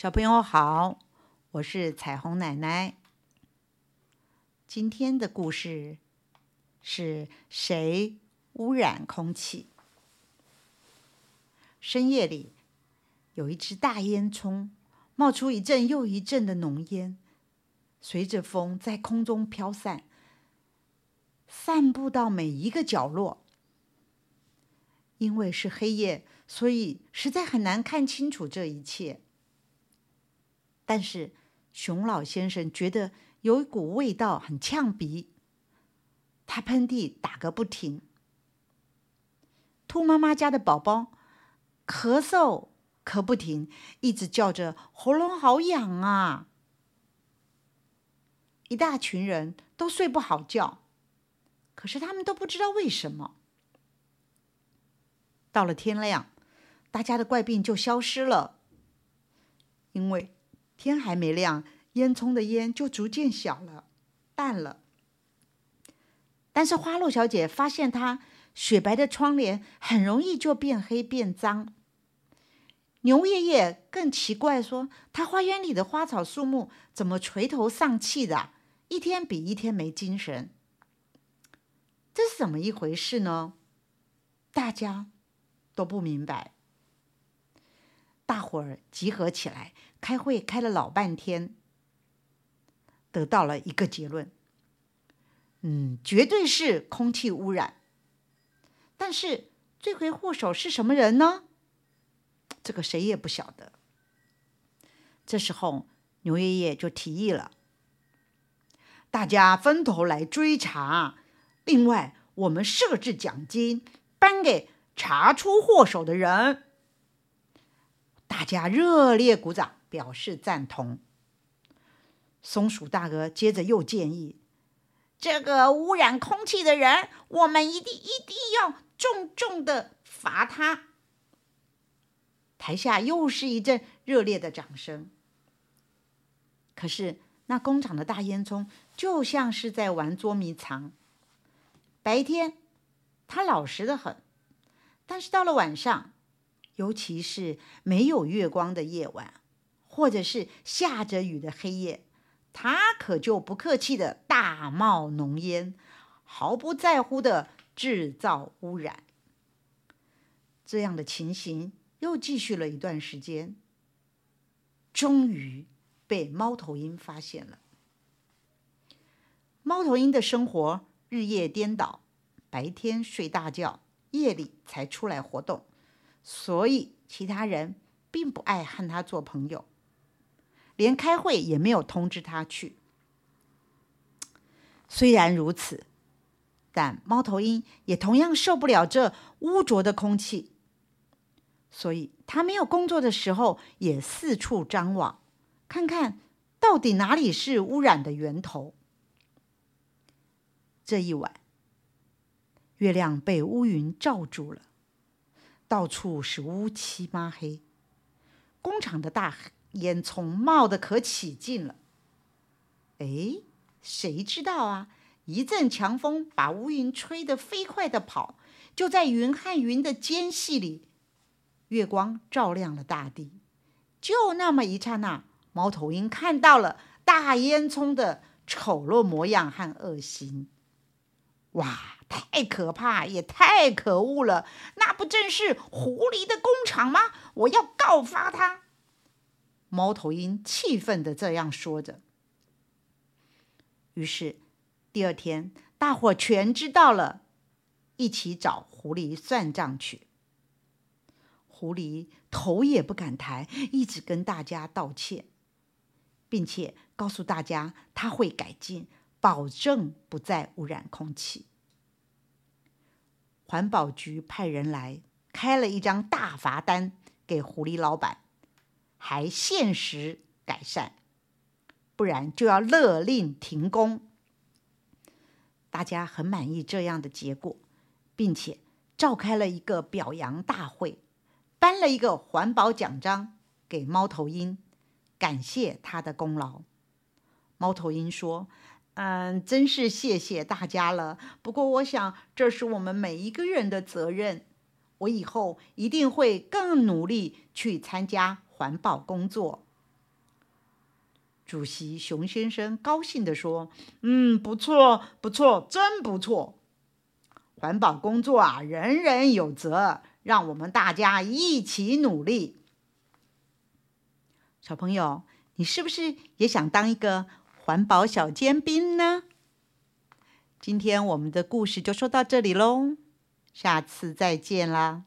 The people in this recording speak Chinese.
小朋友好，我是彩虹奶奶。今天的故事是谁污染空气？深夜里，有一只大烟囱，冒出一阵又一阵的浓烟，随着风在空中飘散，散布到每一个角落。因为是黑夜，所以实在很难看清楚这一切。但是熊老先生觉得有一股味道很呛鼻，他喷嚏打个不停。兔妈妈家的宝宝咳嗽咳不停，一直叫着喉咙好痒啊！一大群人都睡不好觉，可是他们都不知道为什么。到了天亮，大家的怪病就消失了，因为天还没亮，烟囱的烟就逐渐小了、淡了。但是花落小姐发现，她雪白的窗帘很容易就变黑变脏。牛爷爷更奇怪，说：“他花园里的花草树木怎么垂头丧气的，一天比一天没精神？这是怎么一回事呢？”大家。都不明白，大伙儿集合起来开会，开了老半天，得到了一个结论：嗯，绝对是空气污染。但是罪魁祸首是什么人呢？这个谁也不晓得。这时候牛爷爷就提议了：大家分头来追查，另外我们设置奖金，颁给。查出祸首的人，大家热烈鼓掌，表示赞同。松鼠大哥接着又建议：“这个污染空气的人，我们一定一定要重重的罚他。”台下又是一阵热烈的掌声。可是那工厂的大烟囱就像是在玩捉迷藏，白天他老实的很。但是到了晚上，尤其是没有月光的夜晚，或者是下着雨的黑夜，他可就不客气的大冒浓烟，毫不在乎的制造污染。这样的情形又继续了一段时间，终于被猫头鹰发现了。猫头鹰的生活日夜颠倒，白天睡大觉。夜里才出来活动，所以其他人并不爱和他做朋友，连开会也没有通知他去。虽然如此，但猫头鹰也同样受不了这污浊的空气，所以他没有工作的时候也四处张望，看看到底哪里是污染的源头。这一晚。月亮被乌云罩住了，到处是乌漆抹黑。工厂的大烟囱冒得可起劲了。哎，谁知道啊？一阵强风把乌云吹得飞快的跑。就在云和云的间隙里，月光照亮了大地。就那么一刹那，猫头鹰看到了大烟囱的丑陋模样和恶行。哇！太可怕，也太可恶了！那不正是狐狸的工厂吗？我要告发他！猫头鹰气愤的这样说着。于是第二天，大伙全知道了，一起找狐狸算账去。狐狸头也不敢抬，一直跟大家道歉，并且告诉大家他会改进，保证不再污染空气。环保局派人来开了一张大罚单给狐狸老板，还限时改善，不然就要勒令停工。大家很满意这样的结果，并且召开了一个表扬大会，颁了一个环保奖章给猫头鹰，感谢他的功劳。猫头鹰说。嗯，真是谢谢大家了。不过，我想这是我们每一个人的责任。我以后一定会更努力去参加环保工作。主席熊先生高兴地说：“嗯，不错，不错，真不错。环保工作啊，人人有责，让我们大家一起努力。”小朋友，你是不是也想当一个环保小尖兵呢？今天我们的故事就说到这里喽，下次再见啦。